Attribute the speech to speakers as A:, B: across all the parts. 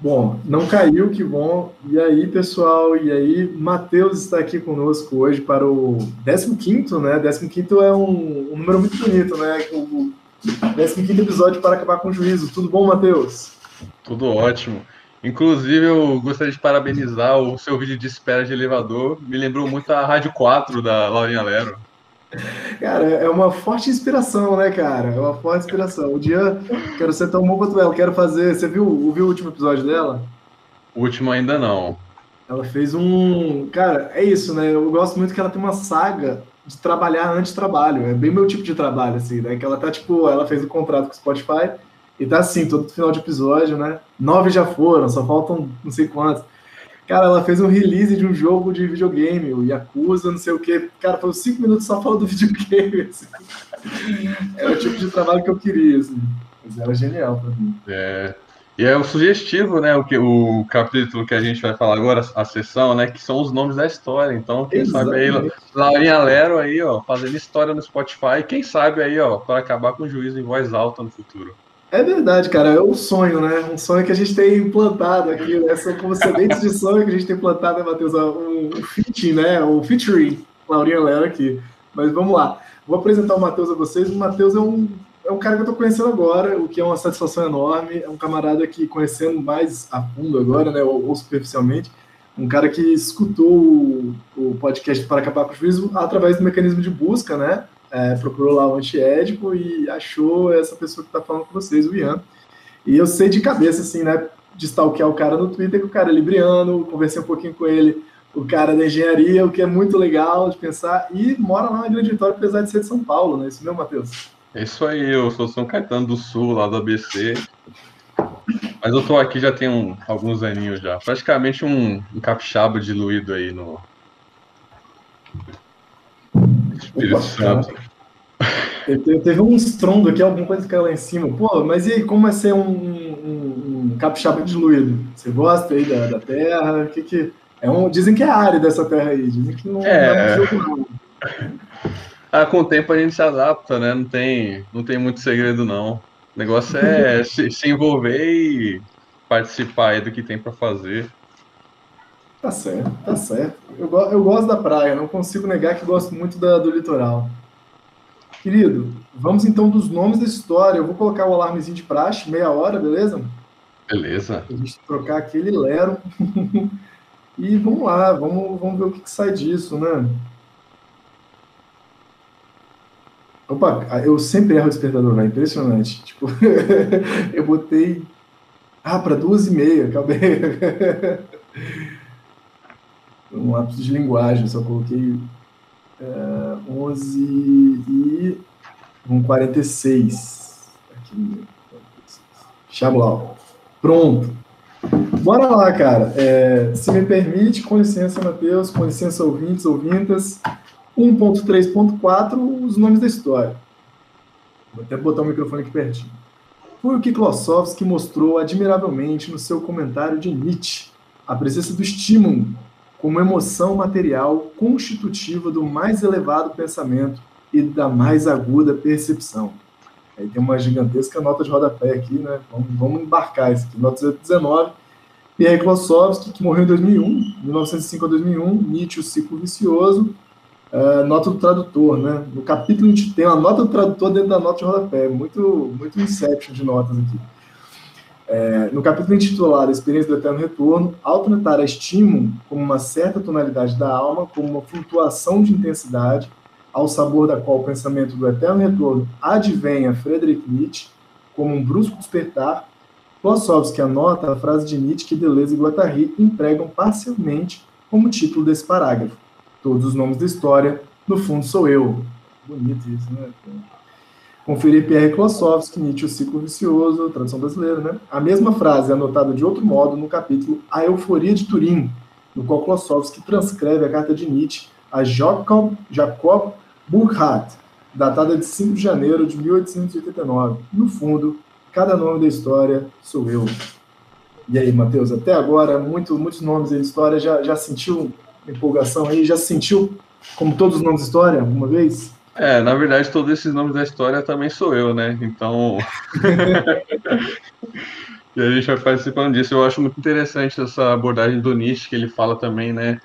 A: Bom, não caiu, que bom. E aí, pessoal? E aí, Matheus está aqui conosco hoje para o 15, né? 15 é um, um número muito bonito, né? O 15 episódio para acabar com o juízo. Tudo bom, Matheus?
B: Tudo ótimo. Inclusive, eu gostaria de parabenizar o seu vídeo de espera de elevador. Me lembrou muito a Rádio 4 da Laurinha Lero.
A: Cara, é uma forte inspiração, né, cara? É uma forte inspiração. O dia quero ser tão bom quanto ela. Quero fazer. Você viu, viu o último episódio dela?
B: O último ainda não.
A: Ela fez um. Cara, é isso, né? Eu gosto muito que ela tem uma saga de trabalhar antes trabalho. É bem meu tipo de trabalho, assim, né? Que ela tá, tipo, ela fez o um contrato com o Spotify e tá assim, todo final de episódio, né? Nove já foram, só faltam não sei quantos. Cara, ela fez um release de um jogo de videogame, o Yakuza, não sei o quê. Cara, foi cinco minutos só falando do videogame. Assim. É o tipo de trabalho que eu queria, assim. Mas era genial pra mim.
B: É. E é o sugestivo, né? O, que, o capítulo que a gente vai falar agora, a sessão, né? Que são os nomes da história. Então, quem Exatamente. sabe aí, Laurinha Lero aí, ó, fazendo história no Spotify. Quem sabe aí, ó, para acabar com o juízo em voz alta no futuro.
A: É verdade, cara. É um sonho, né? Um sonho que a gente tem implantado aqui, né? São como sementes de sonho que a gente tem implantado, né, Matheus? Um, um featuring, né? Um featuring, Laurinha Lero aqui. Mas vamos lá. Vou apresentar o Matheus a vocês. O Matheus é um, é um cara que eu estou conhecendo agora, o que é uma satisfação enorme. É um camarada que, conhecendo mais a fundo agora, né? Ou, ou superficialmente, um cara que escutou o, o podcast para acabar com o juízo através do mecanismo de busca, né? É, procurou lá o antiédico e achou essa pessoa que está falando com vocês, o Ian. E eu sei de cabeça, assim, né, de stalkear o cara no Twitter, que o cara é libriano, conversei um pouquinho com ele, o cara da engenharia, o que é muito legal de pensar, e mora lá na Grande Vitória, apesar de ser de São Paulo, né? Isso mesmo, Matheus?
B: É isso aí, eu sou São Caetano do Sul, lá do ABC. Mas eu tô aqui já tem um, alguns aninhos já. Praticamente um, um capixaba diluído aí no,
A: Espírito Santo. Teve um estrondo aqui, alguma coisa que caiu lá em cima. Pô, mas e aí, como é ser um, um, um capixaba diluído? Você gosta aí da, da terra? Que que... É um, dizem que é área dessa terra aí, dizem que não é,
B: é um jogo não. Ah, com o tempo a gente se adapta, né? Não tem, não tem muito segredo, não. O negócio é se, se envolver e participar do que tem para fazer.
A: Tá certo, tá certo. Eu, eu gosto da praia, não consigo negar que gosto muito da, do litoral. Querido, vamos então dos nomes da história. Eu vou colocar o alarmezinho de praxe, meia hora, beleza?
B: Beleza.
A: A gente trocar aquele lero. e vamos lá, vamos, vamos ver o que, que sai disso, né? Opa, eu sempre erro o despertador, né? Impressionante. Tipo, eu botei. Ah, para duas e meia, acabei. um lápis de linguagem, só coloquei é, 11 e um 46. Aqui, Xablau. Pronto. Bora lá, cara. É, se me permite, com licença, Matheus, com licença, ouvintes, ouvintas. 1.3.4, os nomes da história. Vou até botar o microfone aqui pertinho. Foi o que Klossowski mostrou admiravelmente no seu comentário de Nietzsche, a presença do estímulo como emoção material constitutiva do mais elevado pensamento e da mais aguda percepção. Aí tem uma gigantesca nota de rodapé aqui, né? Vamos, vamos embarcar isso aqui. Nota 19. Pierre Klossowski, que morreu em 2001, 1905 a 2001, Nietzsche, o ciclo vicioso, uh, nota do tradutor, né? No capítulo tem uma nota do tradutor dentro da nota de rodapé, muito, muito inception de notas aqui. É, no capítulo intitulado Experiência do Eterno Retorno, ao tratar a estímulo como uma certa tonalidade da alma, como uma flutuação de intensidade, ao sabor da qual o pensamento do Eterno Retorno advém a Friedrich Nietzsche, como um brusco despertar, Klossowski anota a frase de Nietzsche que Deleuze e Guattari empregam parcialmente como título desse parágrafo. Todos os nomes da história, no fundo sou eu. Bonito isso, né? Conferir Pierre Klossowski, Nietzsche, o ciclo vicioso, tradução brasileira, né? A mesma frase é anotada de outro modo no capítulo A Euforia de Turim, no qual Klossowski transcreve a carta de Nietzsche a Jacob, Jacob Burckhardt, datada de 5 de janeiro de 1889. No fundo, cada nome da história sou eu. E aí, Matheus, até agora, muito, muitos nomes da história, já, já sentiu empolgação aí? Já sentiu como todos os nomes da história, alguma vez?
B: É, na verdade, todos esses nomes da história também sou eu, né? Então. e a gente vai participando disso. Eu acho muito interessante essa abordagem do Nietzsche, que ele fala também, né?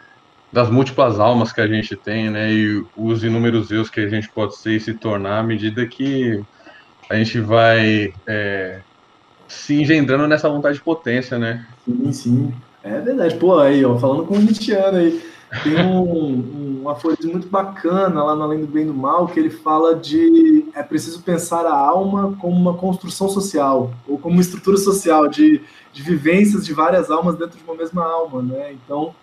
B: Das múltiplas almas que a gente tem, né? E os inúmeros eus que a gente pode ser e se tornar à medida que a gente vai é, se engendrando nessa vontade de potência, né?
A: Sim, sim. É verdade. Pô, aí, ó, falando com o Nietzscheano aí. Tem um, um aforismo muito bacana lá no Além do Bem e do Mal, que ele fala de é preciso pensar a alma como uma construção social, ou como uma estrutura social, de, de vivências de várias almas dentro de uma mesma alma, né? Então,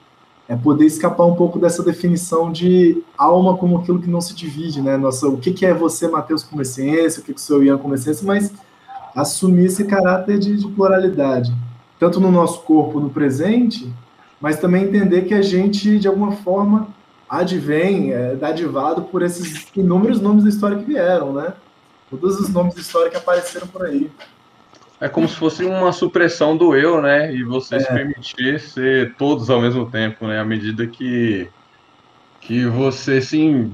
A: é poder escapar um pouco dessa definição de alma como aquilo que não se divide, né? Nossa, o que, que é você, Mateus, como essência, o que, que sou Ian como essência, mas assumir esse caráter de, de pluralidade, tanto no nosso corpo no presente, mas também entender que a gente, de alguma forma, advém, é dadivado por esses inúmeros nomes da história que vieram, né? Todos os nomes da história que apareceram por aí.
B: É como se fosse uma supressão do eu, né? E você é. se permitir ser todos ao mesmo tempo, né? À medida que, que você, sim,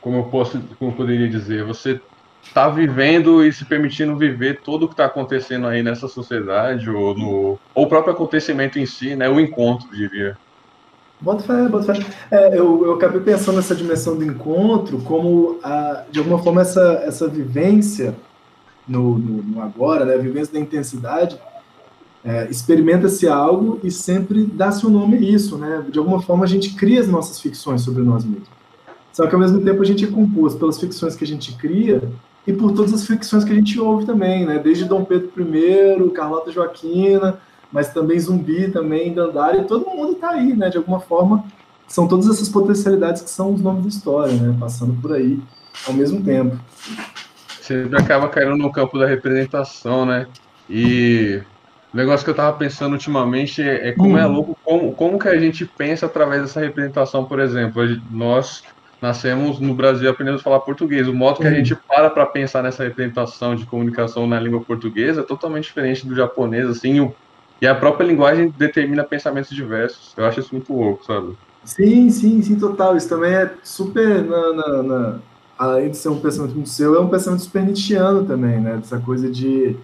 B: como eu posso, como eu poderia dizer, você tá vivendo e se permitindo viver tudo o que está acontecendo aí nessa sociedade, ou no ou o próprio acontecimento em si, né? O encontro, diria.
A: Bota fé, bota fé. É, eu, eu acabei pensando nessa dimensão do encontro como, a, de alguma forma, essa, essa vivência no, no, no agora, né? A vivência da intensidade, é, experimenta-se algo e sempre dá-se o um nome a isso, né? De alguma forma, a gente cria as nossas ficções sobre nós mesmos. Só que, ao mesmo tempo, a gente é composto pelas ficções que a gente cria e por todas as ficções que a gente ouve também, né? Desde Dom Pedro I, Carlota Joaquina, mas também Zumbi, também Dandara, e todo mundo está aí, né? De alguma forma, são todas essas potencialidades que são os nomes da história, né? Passando por aí ao mesmo tempo.
B: Sempre acaba caindo no campo da representação, né? E o negócio que eu tava pensando ultimamente é, é como é hum. é louco, como, como que a gente pensa através dessa representação, por exemplo. Nós nascemos no Brasil aprendendo a falar português. O modo que a gente para para pensar nessa representação de comunicação na língua portuguesa é totalmente diferente do japonês, assim, e a própria linguagem determina pensamentos diversos. Eu acho isso muito louco, sabe?
A: Sim, sim, sim, total. Isso também é super, na, na, na... além de ser um pensamento muito seu, é um pensamento super nietzscheano também, né? Essa coisa de...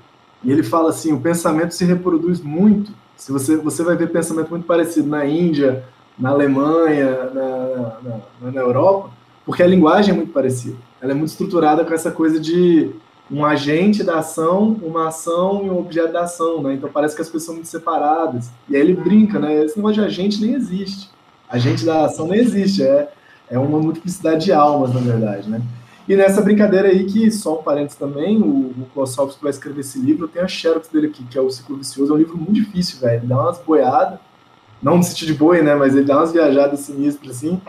A: E ele fala assim, o pensamento se reproduz muito. Se você, você vai ver pensamento muito parecido na Índia, na Alemanha, na, na, na Europa, porque a linguagem é muito parecida. Ela é muito estruturada com essa coisa de um agente da ação, uma ação e um objeto da ação, né? Então parece que as coisas são muito separadas. E aí ele brinca, né? Esse negócio de agente nem existe. Agente da ação nem existe, é, é uma multiplicidade de almas, na verdade, né? E nessa brincadeira aí, que só um parênteses também, o, o Klossowski vai escrever esse livro, tem a xerox dele aqui, que é o Ciclo Vicioso, é um livro muito difícil, velho. Dá umas boiadas, não no sentido de boi, né? Mas ele dá umas viajadas sinistras, assim.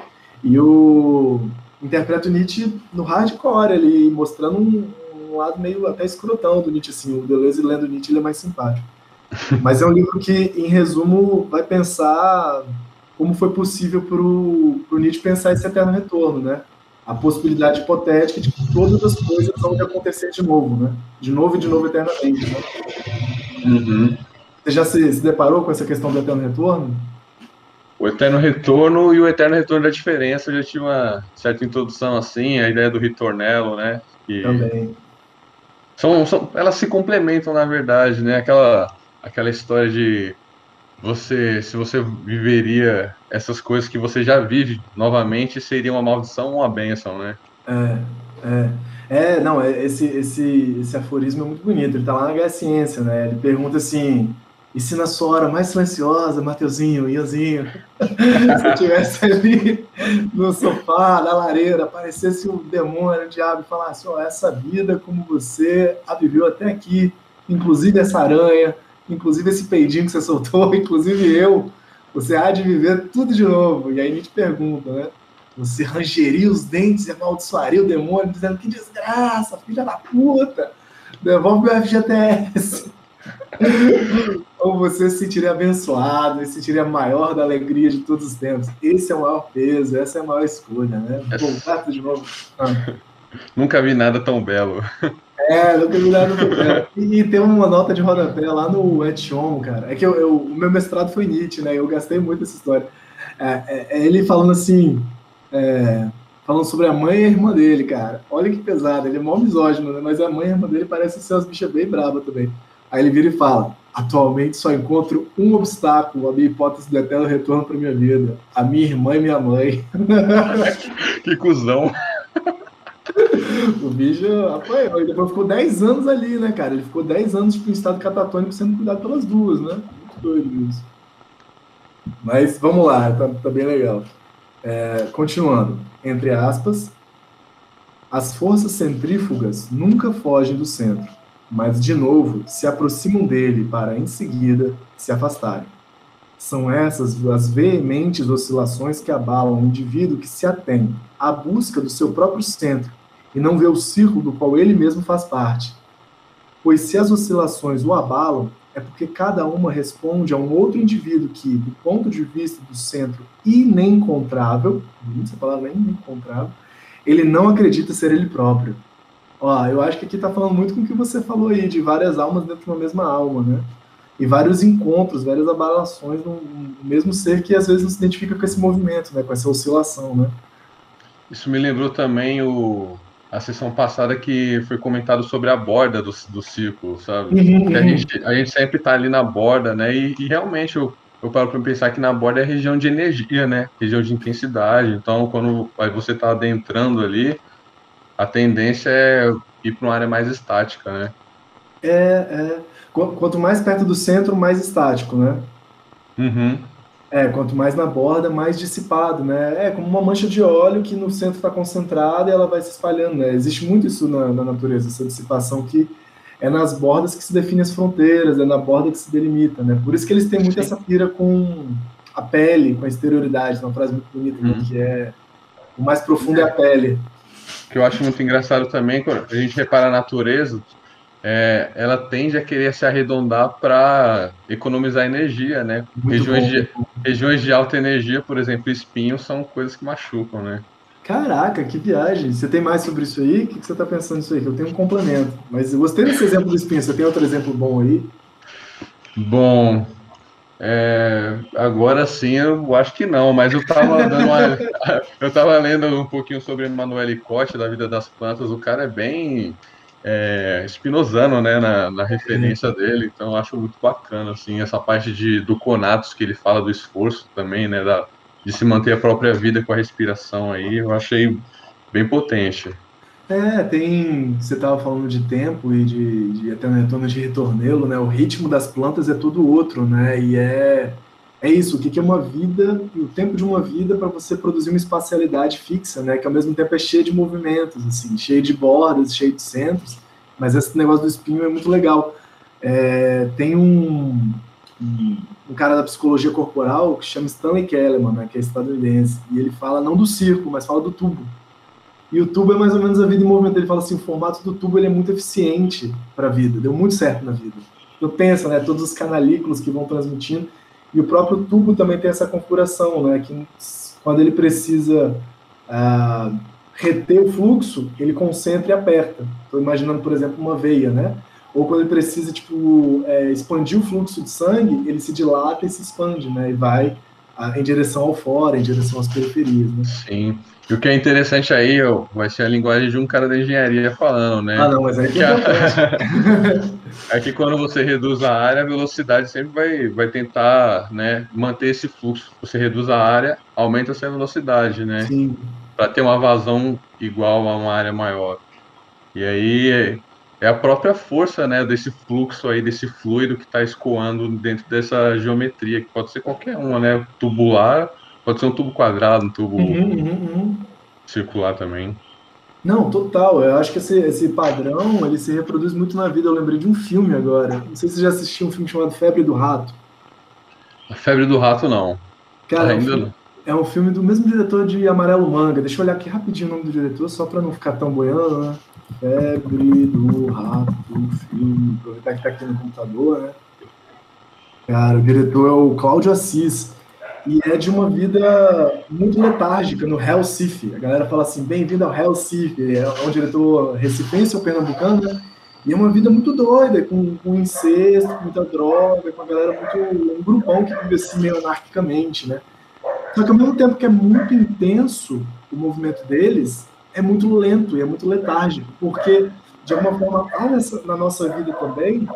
A: E o interpreta o Nietzsche no hardcore, ele mostrando um, um, lado meio até escrotão do Nietzsche, assim. O Deleuze lendo Nietzsche, ele é mais simpático. Mas é um livro que, em resumo, vai pensar como foi possível para o Nietzsche pensar esse eterno retorno, né? A possibilidade hipotética de que todas as coisas vão acontecer de novo, né? De novo e de novo eternamente, né?
B: Uhum.
A: Você já se, se, deparou com essa questão do eterno retorno?
B: O eterno retorno e o eterno retorno da diferença, eu já tive uma certa introdução assim, a ideia do ritornello, né?
A: Também.
B: São, são, elas se complementam, na verdade, né? Aquela, aquela história de você, se você viveria essas coisas que você já vive novamente, seria uma maldição ou uma benção, né?
A: É, é. É, não, é, esse, esse, esse aforismo é muito bonito. Ele tá lá na Guerra Ciência, né? Ele pergunta assim: e se na sua hora mais silenciosa, Mateuzinho, Ianzinho, se estivesse ali no sofá, na lareira, aparecesse um demônio, um diabo, e falasse: oh, essa vida como você a viveu até aqui, inclusive essa aranha, inclusive esse peidinho que você soltou, inclusive eu, você há de viver tudo de novo. E aí a gente pergunta, né? você rangeria os dentes e amaldiçoaria o demônio, dizendo que desgraça, filha da puta, devolve meu FGTS. Ou você se sentiria abençoado e se sentiria maior da alegria de todos os tempos. Esse é o maior peso, essa é a maior escolha, né? Voltar de novo. Ah.
B: Nunca vi nada tão belo.
A: É, nunca vi nada tão belo. E, e, tem uma nota de rodapé lá no Etchon, cara. É que eu, eu, o meu mestrado foi Nietzsche, né? Eu gastei muito essa história. É, é, é ele falando assim, é, falando sobre a mãe e a irmã dele, cara. Olha que pesado, ele é mó misógino, né? Mas a mãe e a irmã dele parecem ser umas bichas bem bravas também. Aí ele vira e fala: Atualmente só encontro um obstáculo, a minha hipótese do eterno retorno para minha vida. A minha irmã e minha mãe.
B: que cuzão.
A: o bicho apanhou. E depois ficou 10 anos ali, né, cara? Ele ficou 10 anos tipo, em estado catatônico sendo cuidado pelas duas, né? Muito doido isso. Mas vamos lá, tá, tá bem legal. É, continuando. Entre aspas, as forças centrífugas nunca fogem do centro mas de novo se aproximam dele para em seguida se afastarem. São essas as veementes oscilações que abalam o indivíduo que se atém à busca do seu próprio centro e não vê o círculo do qual ele mesmo faz parte. Pois se as oscilações o abalam, é porque cada uma responde a um outro indivíduo que, do ponto de vista do centro inencontrável, essa palavra é inencontrável, ele não acredita ser ele próprio Ó, eu acho que aqui está falando muito com o que você falou aí, de várias almas dentro de uma mesma alma, né? E vários encontros, várias abalações no, mesmo ser que às vezes não se identifica com esse movimento, né? Com essa oscilação, né?
B: Isso me lembrou também o, a sessão passada que foi comentado sobre a borda do, do círculo, sabe? Uhum, uhum. A, gente, a gente sempre está ali na borda, né? E, e realmente eu, eu paro para pensar que na borda é região de energia, né? Região de intensidade. Então, quando você está adentrando ali, a tendência é ir para uma área mais estática, né?
A: É, é. Quanto mais perto do centro, mais estático, né?
B: Uhum.
A: É, quanto mais na borda, mais dissipado, né? É como uma mancha de óleo que no centro está concentrada e ela vai se espalhando, né? Existe muito isso na, na, natureza, essa dissipação que é nas bordas que se define as fronteiras, é na borda que se delimita, né? Por isso que eles têm muito Sim. essa pira com a pele, com a exterioridade, uma frase muito bonita, uhum. né? que é o mais profundo é a pele
B: que eu acho muito engraçado também, quando a gente repara a natureza, é, ela tende a querer se arredondar para economizar energia, né? regiões de, regiões de alta energia, por exemplo, espinhos, são coisas que machucam, né?
A: Caraca, que viagem! Você tem mais sobre isso aí? O que você está pensando nisso aí? Eu tenho um complemento. Mas eu gostei desse exemplo do espinho. Você tem outro exemplo bom aí?
B: Bom, é, agora sim, eu acho que não, mas eu estava dando uma, eu tava lendo um pouquinho sobre Manuel Cote da vida das plantas. O cara é bem é, espinosano, né, na, na referência dele. Então, eu acho muito bacana, assim, essa parte de do conatos que ele fala do esforço também, né, da, de se manter a própria vida com a respiração aí. Eu achei bem potente.
A: É, tem. Você estava falando de tempo e de, de até no retorno de retornelo, né? O ritmo das plantas é todo outro, né? E é, é isso, o que é uma vida o tempo de uma vida para você produzir uma espacialidade fixa, né? Que ao mesmo tempo é cheio de movimentos, assim, cheio de bordas, cheio de centros. Mas esse negócio do espinho é muito legal. É, tem um, um, um, cara da psicologia corporal que chama Stanley Kellerman, né? Que é estadunidense. E ele fala não do circo, mas fala do tubo e o tubo é mais ou menos a vida em movimento. Ele fala assim, o formato do tubo ele é muito eficiente para a vida, deu muito certo na vida. Eu penso, né, todos os canalículos que vão transmitindo, e o próprio tubo também tem essa configuração, né, que quando ele precisa ah, reter o fluxo, ele concentra e aperta. Estou imaginando, por exemplo, uma veia, né? Ou quando ele precisa, tipo, é, expandir o fluxo de sangue, ele se dilata e se expande, né? E vai ah, em direção ao fora, em direção às periferias, né?
B: Sim. E o que é interessante aí vai ser a linguagem de um cara da engenharia falando, né?
A: Ah, não, mas aí que
B: é, é que quando você reduz a área, a velocidade sempre vai, vai tentar né, manter esse fluxo. Você reduz a área, aumenta essa velocidade, né?
A: Sim.
B: Para ter uma vazão igual a uma área maior. E aí é, é a própria força né, desse fluxo aí, desse fluido que está escoando dentro dessa geometria, que pode ser qualquer uma, né? Tubular Pode ser um tubo quadrado, um tubo uhum, uhum, uhum. circular também.
A: Não, total. Eu acho que esse, esse padrão ele se reproduz muito na vida. Eu lembrei de um filme agora. Não sei se você já assistiu um filme chamado Febre do Rato.
B: A Febre do Rato, não.
A: Cara, Ainda é um filme, É um filme do mesmo diretor de Amarelo Manga. Deixa eu olhar aqui rapidinho o nome do diretor, só para não ficar tão boiando, né? Febre do Rato, filme. Aproveitar que tá aqui no computador, né? Cara, o diretor é o Cláudio Assis. E é de uma vida muito letárgica no Recife. A galera fala assim: bem-vindo ao Recife. É um diretor recifense ou pernambucano, né? E é uma vida muito doida, com, com incesto, com muita droga, com a galera muito. um grupão que vive assim meio anarquicamente, né? Só que ao mesmo tempo que é muito intenso o movimento deles, é muito lento e é muito letárgico, porque de alguma forma há nessa, na nossa vida também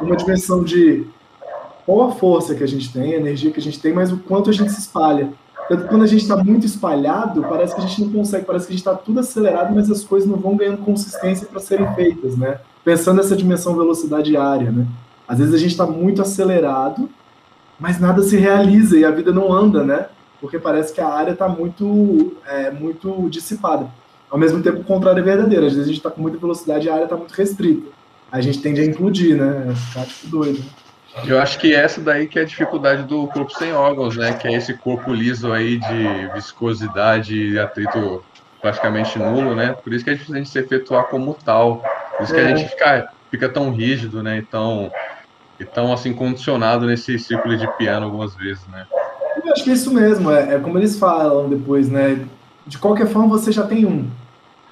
A: uma dimensão de qual a força que a gente tem, a energia que a gente tem, mas o quanto a gente se espalha. Tanto que quando a gente está muito espalhado, parece que a gente não consegue, parece que a gente está tudo acelerado, mas as coisas não vão ganhando consistência para serem feitas, né? Pensando nessa dimensão velocidade área, né? Às vezes a gente está muito acelerado, mas nada se realiza e a vida não anda, né? Porque parece que a área está muito, é, muito dissipada. Ao mesmo tempo, o contrário é verdadeiro. Às vezes a gente está com muita velocidade e a área está muito restrita. A gente tende a implodir, né? Ficar tipo doido. Né?
B: Eu acho que essa daí que é a dificuldade do corpo sem órgãos, né? Que é esse corpo liso aí de viscosidade e atrito praticamente nulo, né? Por isso que é difícil a gente se efetuar como tal. Por isso que a é. gente fica, fica tão rígido, né? E tão, e tão assim condicionado nesse círculo de piano algumas vezes, né?
A: Eu acho que é isso mesmo, é, é como eles falam depois, né? De qualquer forma, você já tem um.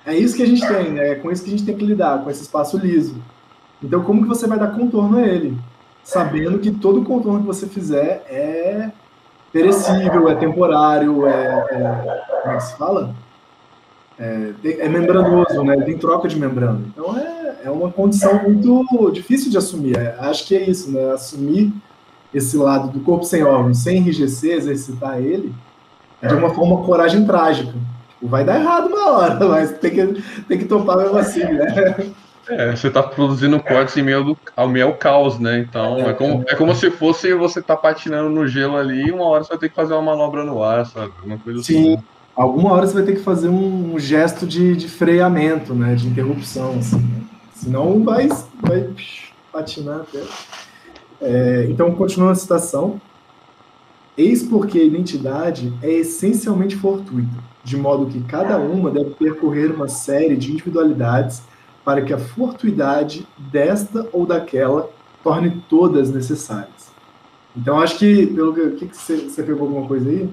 A: É isso que a gente tem, né? É com isso que a gente tem que lidar, com esse espaço liso. Então, como que você vai dar contorno a ele? Sabendo que todo contorno que você fizer é perecível, é temporário, é, é como é que se fala? É, é, membranoso, né? tem troca de membrana. Então é, é uma condição muito difícil de assumir. É, acho que é isso, né? Assumir esse lado do corpo sem órgãos, sem enrijecer, exercitar ele, é de uma forma coragem trágica. Tipo, vai dar errado uma hora, mas tem que, tem que topar mesmo assim, né?
B: É, você está produzindo cortes em meio, ao meio ao caos, né? Então é como, é como se fosse você tá patinando no gelo ali e uma hora você vai ter que fazer uma manobra no ar, sabe? Uma coisa
A: Sim. Assim. Alguma hora você vai ter que fazer um, gesto de, de freamento, né? De interrupção, assim. Né? Senão vai, vai patinar até. É, então, continuando a citação. Eis porque a identidade é essencialmente fortuita, de modo que cada uma deve percorrer uma série de individualidades para que a fortuidade desta ou daquela torne todas necessárias. Então, acho que, pelo que, que você, você pegou alguma coisa aí?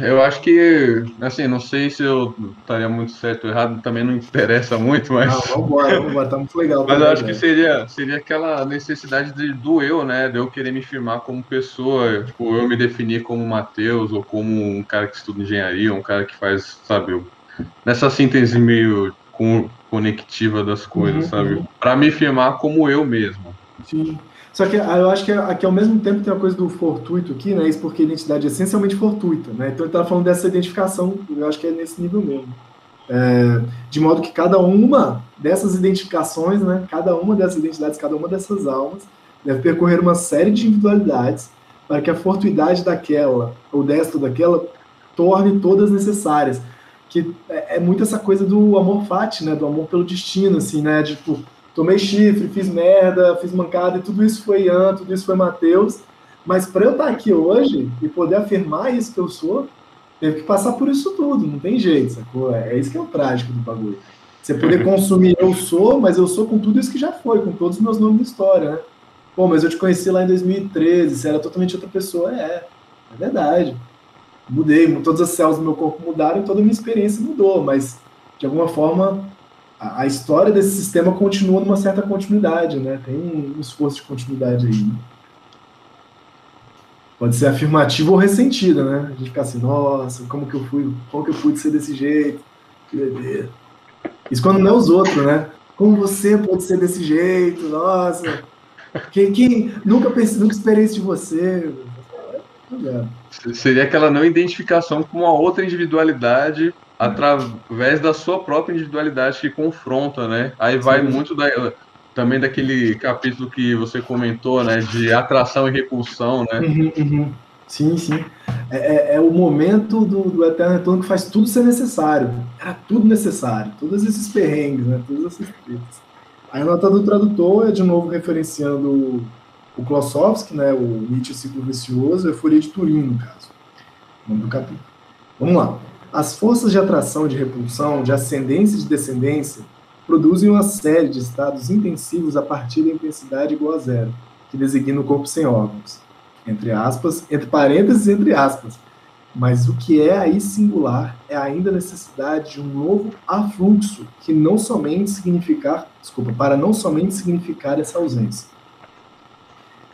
B: Eu acho que, assim, não sei se eu estaria muito certo ou errado, também não interessa muito, mas. Não,
A: vambora, vambora, tá muito legal.
B: Mas eu acho que seria, seria aquela necessidade de, do eu, né? De eu querer me firmar como pessoa, tipo, eu me definir como Matheus, ou como um cara que estuda engenharia, um cara que faz, sabe, nessa síntese meio conectiva das coisas, uhum, sabe? Para me firmar como eu mesmo.
A: Sim. Só que ah, eu acho que aqui ao mesmo tempo tem a coisa do fortuito aqui, né? Isso porque a identidade é essencialmente fortuita, né? Então ele tá falando dessa identificação, eu acho que é nesse nível mesmo. É, de modo que cada uma dessas identificações, né? Cada uma dessas identidades, cada uma dessas almas deve percorrer uma série de individualidades para que a fortuidade daquela ou desta ou daquela torne todas necessárias que é, é, muito essa coisa do amor fati, né? Do amor pelo destino, assim, né? Tipo, tomei chifre, fiz merda, fiz mancada, e tudo isso foi Ian, tudo isso foi Mateus. Mas para eu estar aqui hoje e poder afirmar isso que eu sou, teve que passar por isso tudo, não tem jeito, sacou? É, é isso que é o trágico do bagulho. Você poder consumir eu sou, mas eu sou com tudo isso que já foi, com todos os meus nomes de história, né? Pô, mas eu te conheci lá em 2013, você era totalmente outra pessoa. É, é verdade mudei, todas as células do meu corpo mudaram e toda a minha experiência mudou, mas de alguma forma a, a história desse sistema continua numa certa continuidade, né? Tem um, esforço de continuidade aí. Né? Pode ser afirmativa ou ressentida, né? A gente fica assim, nossa, como que eu fui, como que eu pude ser desse jeito? Que bebê. Isso quando não é os outros, né? Como você pode ser desse jeito? Nossa, quem, quem nunca nunca esperei de você.
B: Seria aquela não identificação com uma outra individualidade através da sua própria individualidade que confronta, né? Aí vai Sim. muito da, também daquele capítulo que você comentou, né? De atração e repulsão, né?
A: Uhum, uhum. Sim, sim. É, é, é, o momento do, do Eterno Retorno que faz tudo ser necessário. Era tudo necessário. Todos esses perrengues, né? Todas essas tretas. Aí a nota do tradutor é de novo referenciando o Klossowski, né, o Nietzsche Ciclo Vicioso, Euforia de Turim, no caso, nome do capítulo. Vamos lá. As forças de atração e de repulsão, de ascendência e de descendência, produzem uma série de estados intensivos a partir da intensidade igual a zero, que designa o corpo sem órgãos. Entre aspas, entre parênteses, entre aspas. Mas o que é aí singular é ainda a necessidade de um novo afluxo, que não somente significar, desculpa, para não somente significar essa ausência.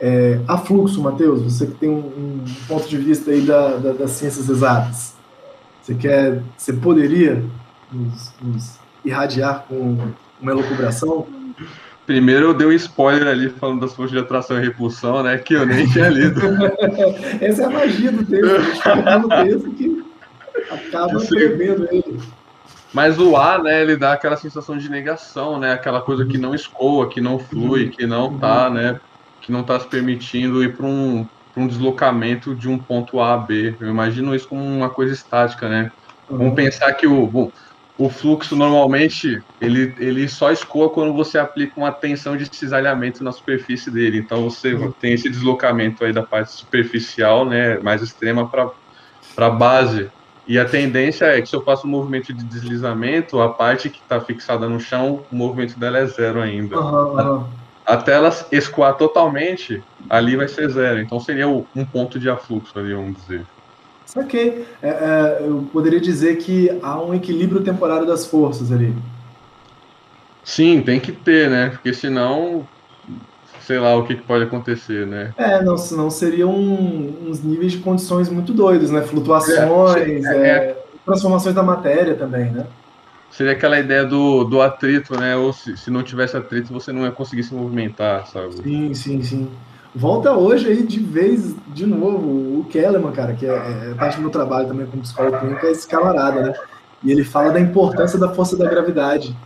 A: É, afluxo, Matheus, você que tem um, um, ponto de vista aí da, da, das ciências exatas, você quer, você poderia nos, nos irradiar com uma elucubração?
B: Primeiro eu dei um spoiler ali falando das forças de atração e repulsão, né? Que eu nem tinha lido.
A: Essa é a magia do texto. A gente fica no texto que acaba prevendo ele.
B: Mas o A, né, ele dá aquela sensação de negação, né? Aquela coisa que não escoa, que não flui, que não tá, né? Que não tá se permitindo ir para um, um deslocamento de um ponto A a B. Eu imagino isso como uma coisa estática, né? Vamos pensar que o. Bom, o fluxo normalmente ele, ele só escoa quando você aplica uma tensão de cisalhamento na superfície dele. Então você uhum. tem esse deslocamento aí da parte superficial, né, mais extrema para para base. E a tendência é que se eu faço um movimento de deslizamento, a parte que está fixada no chão, o movimento dela é zero ainda. Uhum, uhum. Até ela escoar totalmente, ali vai ser zero. Então seria um ponto de afluxo ali, vamos dizer.
A: Saquei. É, é, eu poderia dizer que há um equilíbrio temporário das forças ali.
B: Sim, tem que ter, né? Porque senão, sei lá o que, que pode acontecer, né?
A: É, não, senão seriam uns níveis de condições muito doidos, né? Flutuações, é, é, transformações da matéria também, né?
B: Seria aquela ideia do, do atrito, né? Ou se, se não tivesse atrito, você não ia conseguir se movimentar, sabe?
A: Sim, sim, sim. Volta hoje aí de vez, de novo, o Kellerman, cara, que é, é parte do meu trabalho também como psicólogo clínico, é esse camarada, né? E ele fala da importância da força da gravidade.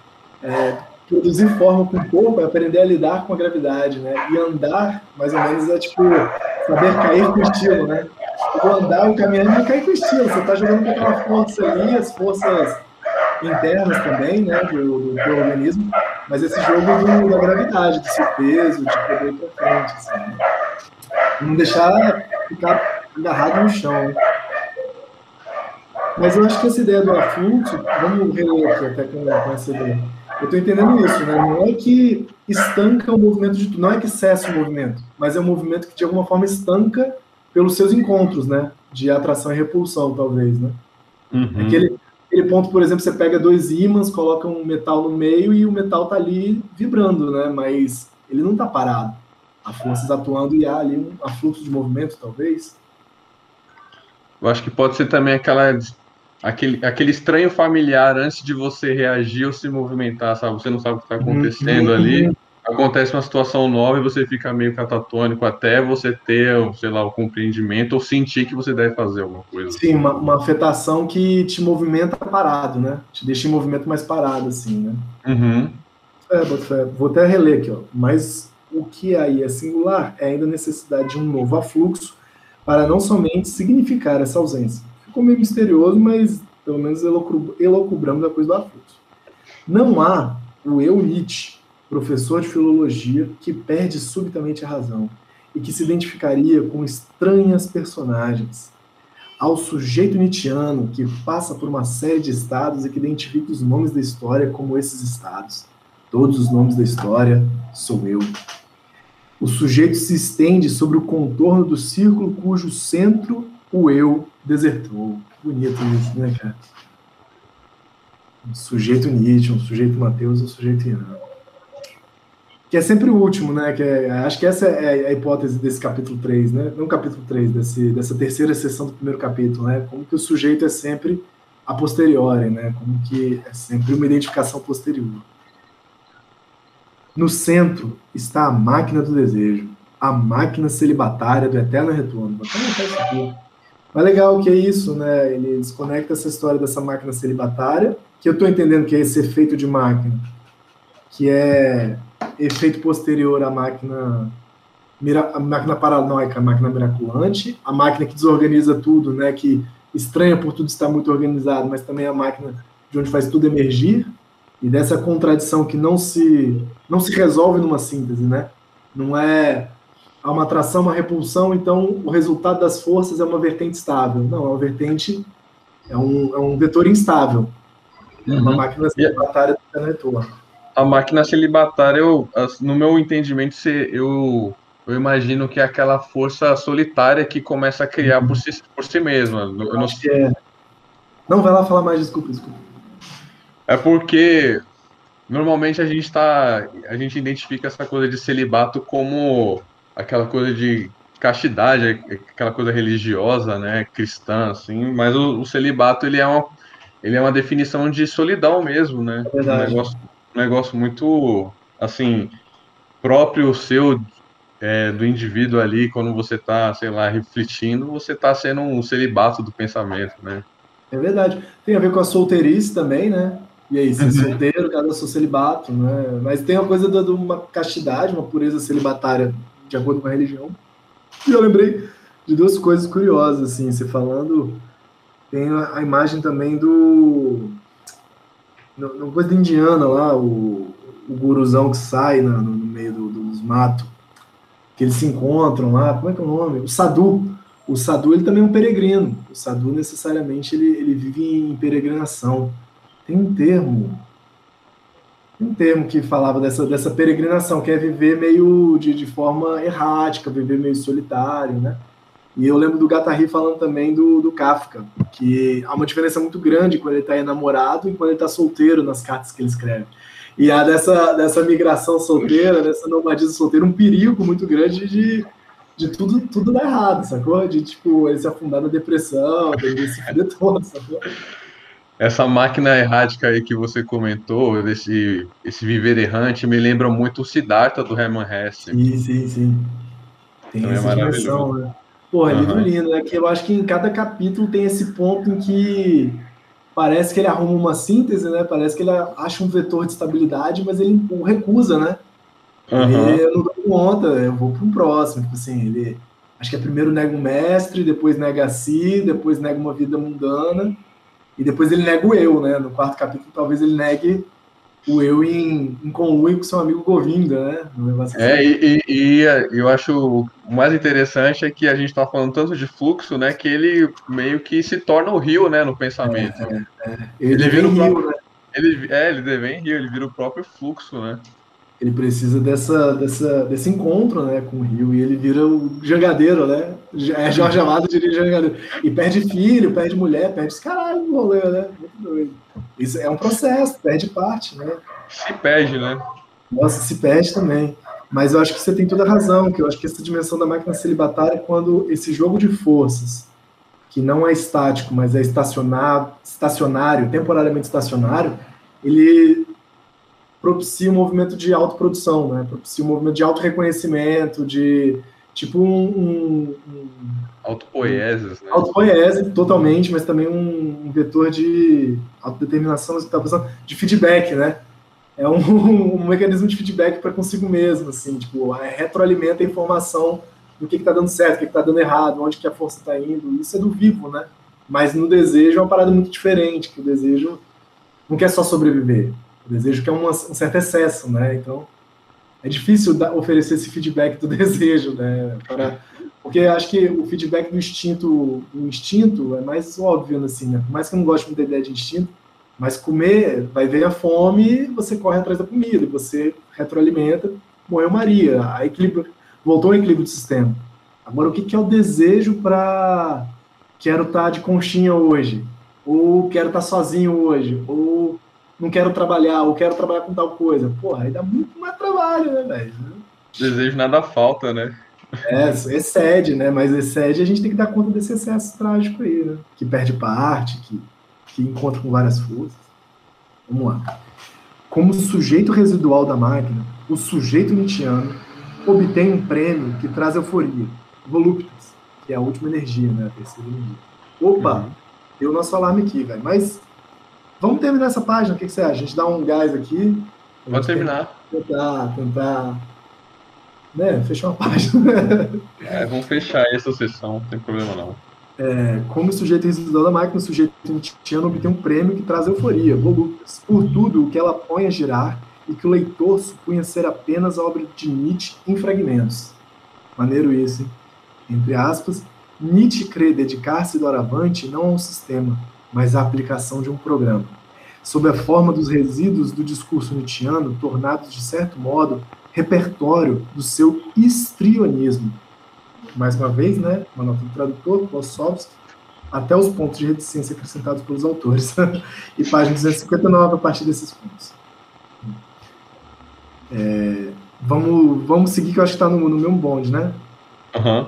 A: É, produzir forma com o corpo é aprender a lidar com a gravidade, né? E andar, mais ou menos, é tipo saber cair com estilo, né? O andar, o caminhando é cair com estilo. Você tá jogando com aquela força ali, as forças internas também, né, do, do, do organismo, mas esse jogo do, da gravidade, do seu peso, de poder ir para frente, assim, né? não deixar ficar agarrado no chão. Mas eu acho que essa ideia do afluxo, vamos reler aqui até com, com essa ideia. Eu estou entendendo isso, né? Não é que estanca o movimento de tudo, não é que cessa o movimento, mas é um movimento que de alguma forma estanca pelos seus encontros, né? De atração e repulsão, talvez, né? Uhum. Aquele, aquele ponto, por exemplo, você pega dois ímãs, coloca um metal no meio e o metal tá ali vibrando, né? Mas ele não tá parado. Há forças atuando e há ali um afluxo de movimento, talvez.
B: Eu acho que pode ser também aquela aquele, aquele estranho familiar antes de você reagir ou se movimentar, sabe? Você não sabe o que está acontecendo uhum. ali acontece uma situação nova e você fica meio catatônico até você ter, sei lá, o compreendimento ou sentir que você deve fazer alguma coisa.
A: Sim, uma, uma afetação que te movimenta parado, né? Te deixa em movimento mais parado, assim, né?
B: Uhum.
A: É, vou até reler aqui, ó. Mas o que aí é singular é ainda a necessidade de um novo afluxo para não somente significar essa ausência. Ficou meio misterioso, mas pelo menos elocubramos a coisa do afluxo. Não há o eu Nietzsche professor de filologia que perde subitamente a razão e que se identificaria com estranhas personagens. Ao sujeito nietzschiano que passa por uma série de estados e que identifica os nomes da história como esses estados. Todos os nomes da história sou eu. O sujeito se estende sobre o contorno do círculo cujo centro o eu desertou. Bonito isso, né, cara? Um sujeito Nietzsche, um sujeito Mateus, um sujeito Ian que é sempre o último, né? Que é, acho que essa é a hipótese desse capítulo 3, né? Não capítulo 3, desse, dessa terceira sessão do primeiro capítulo, né? Como que o sujeito é sempre a posteriori, né? Como que é sempre uma identificação posterior. No centro está a máquina do desejo, a máquina celibatária do eterno retorno. Mas legal que é isso, né? Ele desconecta essa história dessa máquina celibatária, que eu estou entendendo que é esse efeito de máquina, que é efeito posterior à máquina a máquina paranoica, a máquina miraculante, a máquina que desorganiza tudo, né, que estranha por tudo estar muito organizado, mas também a máquina de onde faz tudo emergir, e dessa contradição que não se não se resolve numa síntese, né? Não é há uma atração, uma repulsão, então o resultado das forças é uma vertente estável. Não, é uma vertente, é um, é um vetor instável. É uma
B: Uhum.
A: máquina celibatária do retorno.
B: A máquina celibatária, eu, no meu entendimento, eu, eu imagino que é aquela força solitária que começa a criar por si, por si mesma. Eu não
A: Acho que é. Não, vai lá falar mais, desculpa, desculpa.
B: É porque normalmente a gente tá, a gente identifica essa coisa de celibato como aquela coisa de castidade, aquela coisa religiosa, né, cristã, assim. Mas o, o celibato ele é uma, ele é uma definição de solidão mesmo, né?
A: É verdade.
B: Um negócio, negócio muito, assim, próprio seu é, do indivíduo ali quando você tá, sei lá, refletindo, você tá sendo um celibato do pensamento, né?
A: É verdade. Tem a ver com a solteirice também, né? E aí, ser
B: Uhum.
A: solteiro, cada seu celibato, né? Mas tem uma coisa de uma castidade, uma pureza celibatária de acordo com a religião. E eu lembrei de duas coisas curiosas, assim, você falando, tem a imagem também do... No, no coisa da Indiana lá, o, o guruzão que sai no, no meio do- dos matos, que eles se encontram lá, como é que é o nome? O Sadhu. O Sadhu, ele também é um peregrino. O Sadhu, necessariamente, ele, ele vive em peregrinação. Tem um termo, um termo que falava dessa, dessa peregrinação, que é viver meio de, de forma errática, viver meio solitário, né? E eu lembro do Gattari falando também do, do Kafka, que há uma diferença muito grande quando ele está enamorado e quando ele está solteiro nas cartas que ele escreve. E há dessa, dessa migração solteira, dessa nomadismo solteira, um perigo muito grande de, de tudo, tudo dar errado, sacou? De, tipo, ele se afundar na depressão, de ele se fuder todo, sacou?
B: Essa máquina errática aí que você comentou, desse esse viver errante, me lembra muito o Siddhartha do Hermann Hesse.
A: Sim, sim, sim. Tem
B: é
A: essa dimensão, né? Pô, é livro lindo, né? Que eu acho que em cada capítulo tem esse ponto em que parece que ele arruma uma síntese, né? Parece que ele acha um vetor de estabilidade, mas ele o recusa, né?
B: Aham.
A: Ele, eu não dou conta, eu vou para um próximo. Tipo assim, ele acho que é primeiro nega um mestre, depois nega a si, depois nega uma vida mundana, e depois ele nega o eu, né? No quarto capítulo, talvez ele negue o eu em, em conluio com seu amigo Govinda, né?
B: É,
A: assim.
B: e, e- e, é, eu acho o mais interessante é que a gente está falando tanto de fluxo, né, que ele meio que se torna o rio, né, no pensamento.
A: ele,
B: ele
A: vira
B: o
A: rio, né?
B: Ele, é, ele devém rio, ele vira o próprio fluxo, né?
A: Ele precisa dessa, dessa, desse encontro né, com o Rio e ele vira o jangadeiro, né? É Jorge Amado diria jangadeiro. E perde filho, perde mulher, perde esse caralho no rolê, né? Muito doido. Isso é um processo, perde parte, né?
B: Se perde, né?
A: Nossa, se perde também. Mas eu acho que você tem toda a razão, que eu acho que essa dimensão da máquina celibatária é quando esse jogo de forças, que não é estático, mas é estacionário, estacionário temporariamente estacionário, ele propicia um movimento de autoprodução, né? Propicia um movimento de autorreconhecimento, de tipo um, um, um
B: Autopoieses, né?
A: autopoiese totalmente, mas também um, um vetor de autodeterminação, tá pensando, de feedback, né? É um, um mecanismo de feedback para consigo mesmo, assim, tipo, retroalimenta a informação do que está dando certo, o que está dando errado, onde que a força está indo. Isso é do vivo, né? Mas no desejo é uma parada muito diferente, que o desejo não quer só sobreviver, o desejo quer uma- um certo excesso, né? Então é difícil dar- oferecer esse feedback do desejo, né? Para porque acho que o feedback do instinto, do instinto é mais óbvio, assim, né? Por mais que eu não goste muito da ideia de instinto, mas comer, vai ver a fome, você corre atrás da comida, você retroalimenta, morreu Maria, a equilíbrio, voltou ao equilíbrio do sistema. Agora, o que que é o desejo para quero estar de conchinha hoje, ou quero estar sozinho hoje, ou não quero trabalhar, ou quero trabalhar com tal coisa? Porra, aí dá muito mais trabalho, né, velho?
B: Desejo nada falta, né?
A: É, excede, né? Mas excede, a gente tem que dar conta desse excesso trágico aí, né? Que perde parte, que, que encontra com várias forças. Vamos lá. Como sujeito residual da máquina, o sujeito nietzschiano obtém um prêmio que traz euforia, voluptas, que é a última energia, né? A terceira energia. Opa,
B: Uhum.
A: deu nosso alarme aqui, velho. Mas vamos terminar essa página, o que, que você acha? A gente dá um gás aqui. gente
B: terminar.
A: Tentar, tentar, né? Fechar uma página.
B: É, vamos fechar essa sessão, não tem problema não.
A: É, como sujeito residual da máquina, o sujeito nietzschiano obtém um prêmio que traz euforia, volúpias, por tudo o que ela põe a girar e que o leitor supunha ser apenas a obra de Nietzsche em fragmentos. Maneiro isso, hein? Entre aspas, Nietzsche crê dedicar-se doravante não a um sistema, mas à aplicação de um programa. Sob a forma dos resíduos do discurso nietzschiano, tornados, de certo modo, repertório do seu histrionismo. Mais uma vez, né, uma nota do tradutor, Klossowski, até os pontos de reticência acrescentados pelos autores. e página 259 a partir desses pontos. É, vamos, vamos seguir, que eu acho que está no, no mesmo bonde, né?
B: Uhum.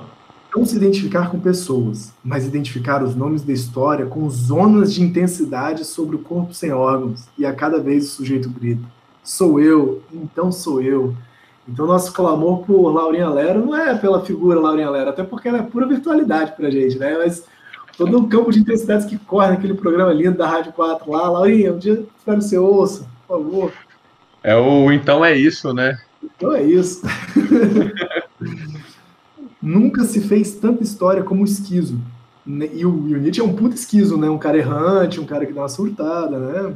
A: Não se identificar com pessoas, mas identificar os nomes da história com zonas de intensidade sobre o corpo sem órgãos. E a cada vez o sujeito grita: Sou eu, então sou eu. Então, nosso clamor por Laurinha Lero não é pela figura Laurinha Lero, até porque ela é pura virtualidade para a gente, né? Mas todo o campo de intensidades que corre naquele programa lindo da Rádio 4 lá, Laurinha, um dia espero que você ouça, por favor.
B: É o então é isso, né?
A: Então é isso. Nunca se fez tanta história como o esquizo. E o, e o Nietzsche é um puto esquizo, né? Um cara errante, um cara que dá uma surtada, né?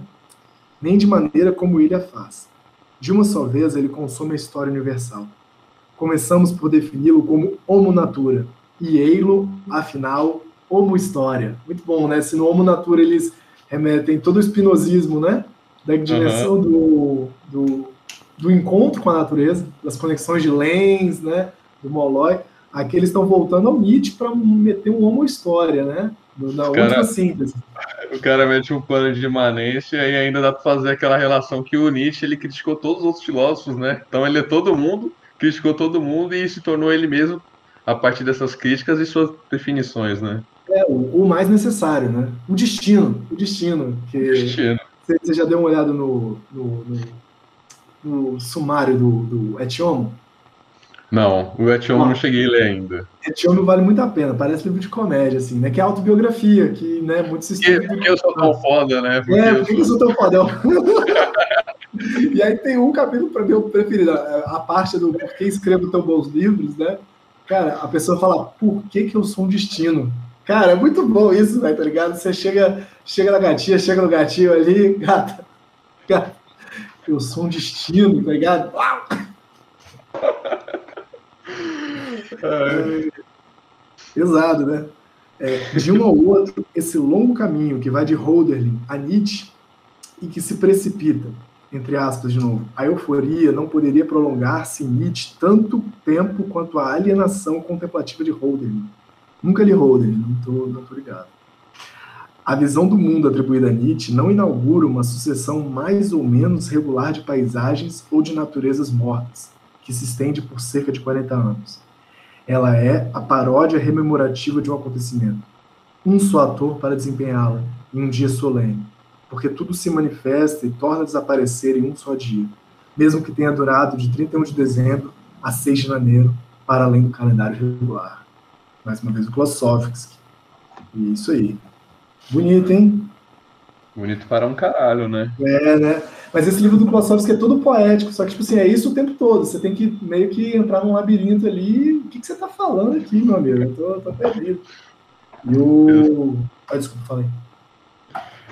A: Nem de maneira como ele a faz. De uma só vez, ele consome a história universal. Começamos por defini-lo como homo natura, e ei-lo, afinal, homo história. Muito bom, né? Se no homo natura eles remetem todo o espinosismo, né? Da direção uhum. do, do, do, encontro com a natureza, das conexões de Lenz, né? Do Molloy. Aqui eles estão voltando ao Nietzsche para meter um homo história, né? Na última síntese.
B: O cara mete um plano de imanência e ainda dá para fazer aquela relação que o Nietzsche ele criticou todos os outros filósofos, né? Então ele é todo mundo, criticou todo mundo e se tornou ele mesmo a partir dessas críticas e suas definições, né?
A: É, o, o mais necessário, né? O destino, o destino. Que
B: destino.
A: Você, você já deu uma olhada no, no, no, no sumário do, do Etiomo?
B: Não, o Etienne não cheguei a ler ainda.
A: Etienne vale muito a pena, parece livro de comédia, assim, né? Que é autobiografia, que né, muito
B: se Por que eu sou tão foda, né?
A: Porque é, por que eu sou tão foda? e aí tem um capítulo para meu preferido, a parte do por que escrevo tão bons livros, né? Cara, a pessoa fala, por que, que eu sou um destino? Cara, é muito bom isso, né, tá ligado? Você chega, chega na gatinha, chega no gatinho ali, gata, gata, eu sou um destino, tá ligado? Uau! É, pesado, né? É, de um ao outro, esse longo caminho que vai de Hölderlin a Nietzsche e que se precipita, entre aspas, de novo, a euforia não poderia prolongar-se em Nietzsche tanto tempo quanto a alienação contemplativa de Hölderlin. Nunca li Hölderlin, não estou tô ligado. A visão do mundo atribuída a Nietzsche não inaugura uma sucessão mais ou menos regular de paisagens ou de naturezas mortas, que se estende por cerca de 40 anos. Ela é a paródia rememorativa de um acontecimento. Um só ator para desempenhá-la em um dia solene, porque tudo se manifesta e torna a desaparecer em um só dia, mesmo que tenha durado de 31 de dezembro a 6 de janeiro, para além do calendário regular. Mais uma vez o Klossowski. Isso aí. Bonito, hein?
B: Bonito para um caralho, né?
A: É, né? Mas esse livro do Klossowski é todo poético, só que, tipo assim, é isso o tempo todo. Você tem que meio que entrar num labirinto ali. O que, que você está falando aqui, meu amigo? Eu tô, tô perdido. E o. Ah, desculpa, falei.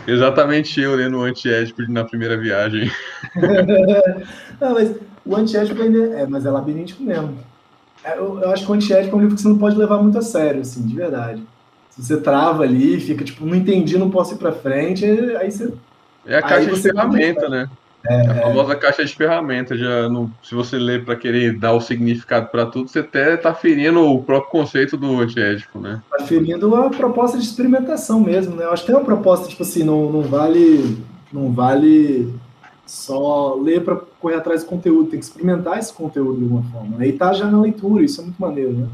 B: Exatamente eu lendo o Antiédipo na primeira viagem.
A: não, mas o Antiédipo ainda é, mas é labiríntico mesmo. É, eu, eu acho que o Antiédipo é um livro que você não pode levar muito a sério, assim, de verdade. Se você trava ali, fica tipo, não entendi, não posso ir para frente, aí você
B: é a caixa de ferramenta, né? É, a famosa caixa de ferramenta. Já no, se você lê para querer dar o significado para tudo, você até está ferindo o próprio conceito do antiético, né?
A: Está ferindo a proposta de experimentação mesmo, né? Eu acho que tem uma proposta, tipo assim, não, não vale. Não vale só ler para correr atrás do conteúdo, tem que experimentar esse conteúdo de alguma forma. Aí tá já na leitura, isso é muito maneiro, né?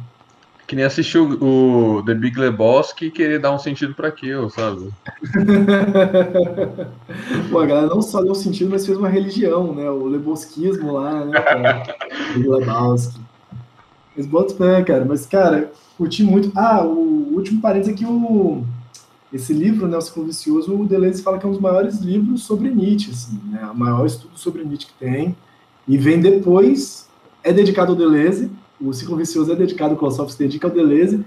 B: Que nem assistir o, The Big Lebowski e querer dar um sentido para aquilo, sabe?
A: Pô, a galera não só deu sentido, mas fez uma religião, né? O lebowskismo lá, né? Big Lebowski. Mas bota fé, cara. Mas, cara, curti muito. Ah, o último parênteses aqui, o... esse livro, né, O Ciclo Vicioso, o Deleuze fala que é um dos maiores livros sobre Nietzsche, assim, né? O maior estudo sobre Nietzsche que tem. E vem depois, é dedicado ao Deleuze, o Ciclo Vicioso é dedicado, o Klossowski se dedica ao Deleuze,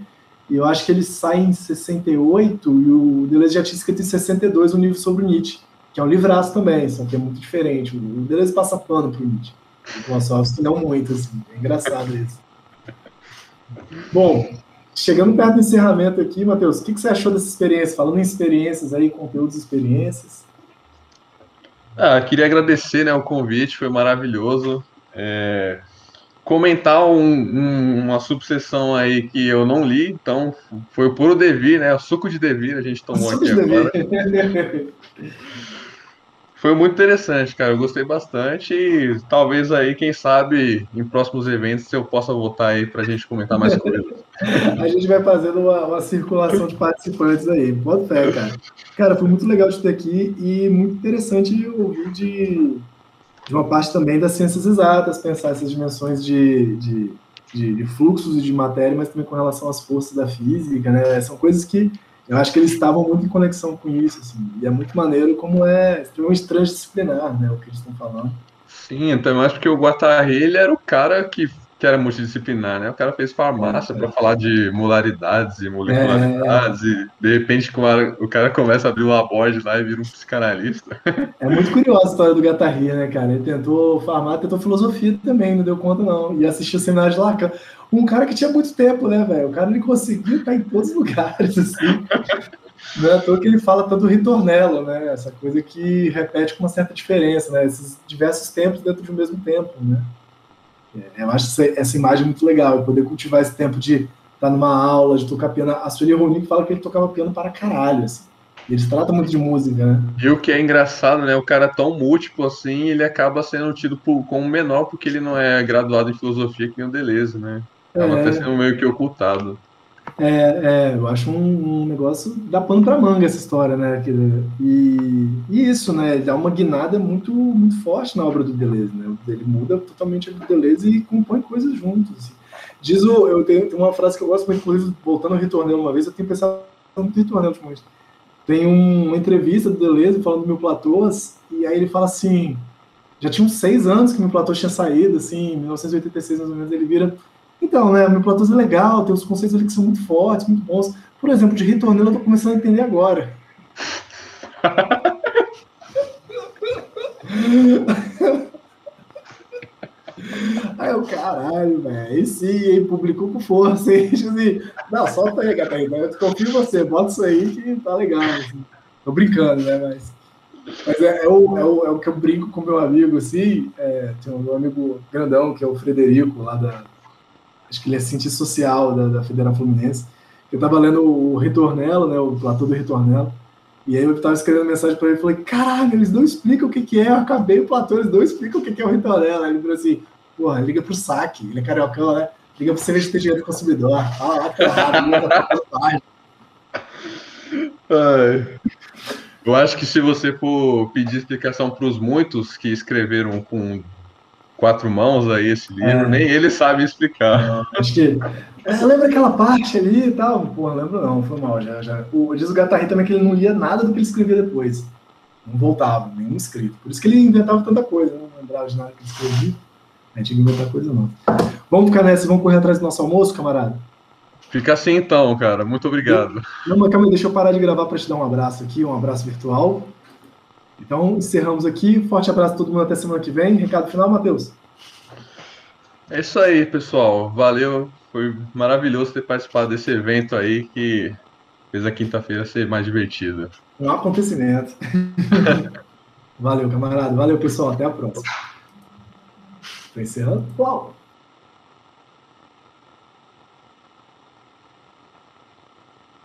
A: e eu acho que ele sai em 68, e o Deleuze já tinha escrito em 62 um livro sobre Nietzsche, que é um livraço também, só que é muito diferente. O Deleuze passa pano pro Nietzsche. O Klossowski não muito, assim. É engraçado isso. Bom, chegando perto do encerramento aqui, Matheus, o que, que você achou dessa experiência? Falando em experiências aí, conteúdos e experiências.
B: Ah, queria agradecer né, o convite, foi maravilhoso. É, comentar um, um, uma subseção aí que eu não li, então foi o puro Devir, né? O suco de Devir a gente tomou aqui agora. Foi muito interessante, cara. Eu gostei bastante e talvez aí, quem sabe, em próximos eventos eu possa voltar aí para a gente comentar mais coisas.
A: a gente vai fazendo uma, uma, circulação de participantes aí. Pode fé, cara. Cara, foi muito legal de ter aqui e muito interessante ouvir de, de uma parte também das ciências exatas, pensar essas dimensões de, de, de, de fluxos e de matéria, mas também com relação às forças da física, né? São coisas que eu acho que eles estavam muito em conexão com isso, assim, e é muito maneiro como é extremamente transdisciplinar, né, o que eles estão falando.
B: Sim, até mais porque o Guattari, ele era o cara que que era multidisciplinar, né? O cara fez farmácia para falar de molaridades e molecularidades, é, e de repente o cara começa a abrir uma board lá e vira um psicanalista.
A: É muito curiosa a história do Guattari, né, cara? Ele tentou farmácia, tentou filosofia também, não deu conta, não. E assistiu o seminário de Lacan. Um cara que tinha muito tempo, né, velho? O cara ele conseguiu estar em todos os lugares, assim. Não é à toa que ele fala tanto do ritornelo, né? Essa coisa que repete com uma certa diferença, né? Esses diversos tempos dentro de um mesmo tempo, né? É, eu acho essa imagem muito legal, poder cultivar esse tempo de estar tá numa aula, de tocar piano. A Sueli Ronick fala que ele tocava piano para caralho, assim. Eles tratam muito de música, né?
B: E o que é engraçado, né? O cara é tão múltiplo assim, ele acaba sendo tido por, como menor porque ele não é graduado em filosofia que nem o Deleuze, né? Acaba é. sendo meio que ocultado.
A: É, é, eu acho um, um negócio dá pano para manga essa história, né? E, e, isso, né? Dá uma guinada muito, muito forte na obra do Deleuze, né? Ele muda totalmente a do Deleuze e compõe coisas juntos. Assim. Diz o, eu tenho, tenho, uma frase que eu gosto inclusive, voltando ao Ritornelo uma vez, eu tenho pensado muito em Ritornelo ultimamente. Tem um, uma entrevista do Deleuze falando do Mil Platôs, e aí ele fala assim: já tinha uns seis anos que Mil Platô tinha saído, assim, em 1986 mais ou menos, ele vira então, né, meu Platôs é legal, tem os conceitos ali que são muito fortes, muito bons. Por exemplo, de ritornelo eu tô começando a entender agora. Aí o caralho, velho. Aí sim, publicou com força. Hein? Assim, não, solta aí, Catarina. Eu confio em você, bota isso aí que tá legal. Assim. Tô brincando, né? Mas, mas é, é, o, é, o, é o que eu brinco com meu amigo, assim. É, tem um amigo grandão, que é o Frederico, lá da, acho que ele é cientista social da, da Federal Fluminense. Eu estava lendo o Ritornelo, né, o Platô do Ritornelo, e aí eu estava escrevendo mensagem para ele e falei, caralho, eles não explicam o que, que é, eu acabei o Platô, eles não explicam o que, que é o Ritornelo. Aí ele falou assim, porra, liga pro saque, ele é cariocão, né? Liga pro cerveja de dinheiro do consumidor. Fala lá, porra,
B: Eu acho que se você for pedir explicação para os muitos que escreveram com quatro mãos aí esse livro, é. nem ele sabe explicar.
A: Acho que. É, lembra aquela parte ali e tal? Pô, lembro não, foi mal já. já. O, diz o também que ele não lia nada do que ele escrevia depois. Não voltava, nenhum escrito. Por isso que ele inventava tanta coisa, não lembrava de nada que ele escrevia. A gente tinha que inventar coisa não. Vamos ficar nessa, vamos correr atrás do nosso almoço, camarada?
B: Fica assim então, cara. Muito obrigado.
A: Não, mas calma aí, deixa eu parar de gravar para te dar um abraço aqui, um abraço virtual. Então, encerramos aqui. Forte abraço a todo mundo até semana que vem. Recado final, Matheus.
B: É isso aí, pessoal. Valeu. Foi maravilhoso ter participado desse evento aí que fez a quinta-feira ser mais divertida.
A: Um acontecimento. Valeu, camarada. Valeu, pessoal. Até a próxima. Estou encerrando. Uau!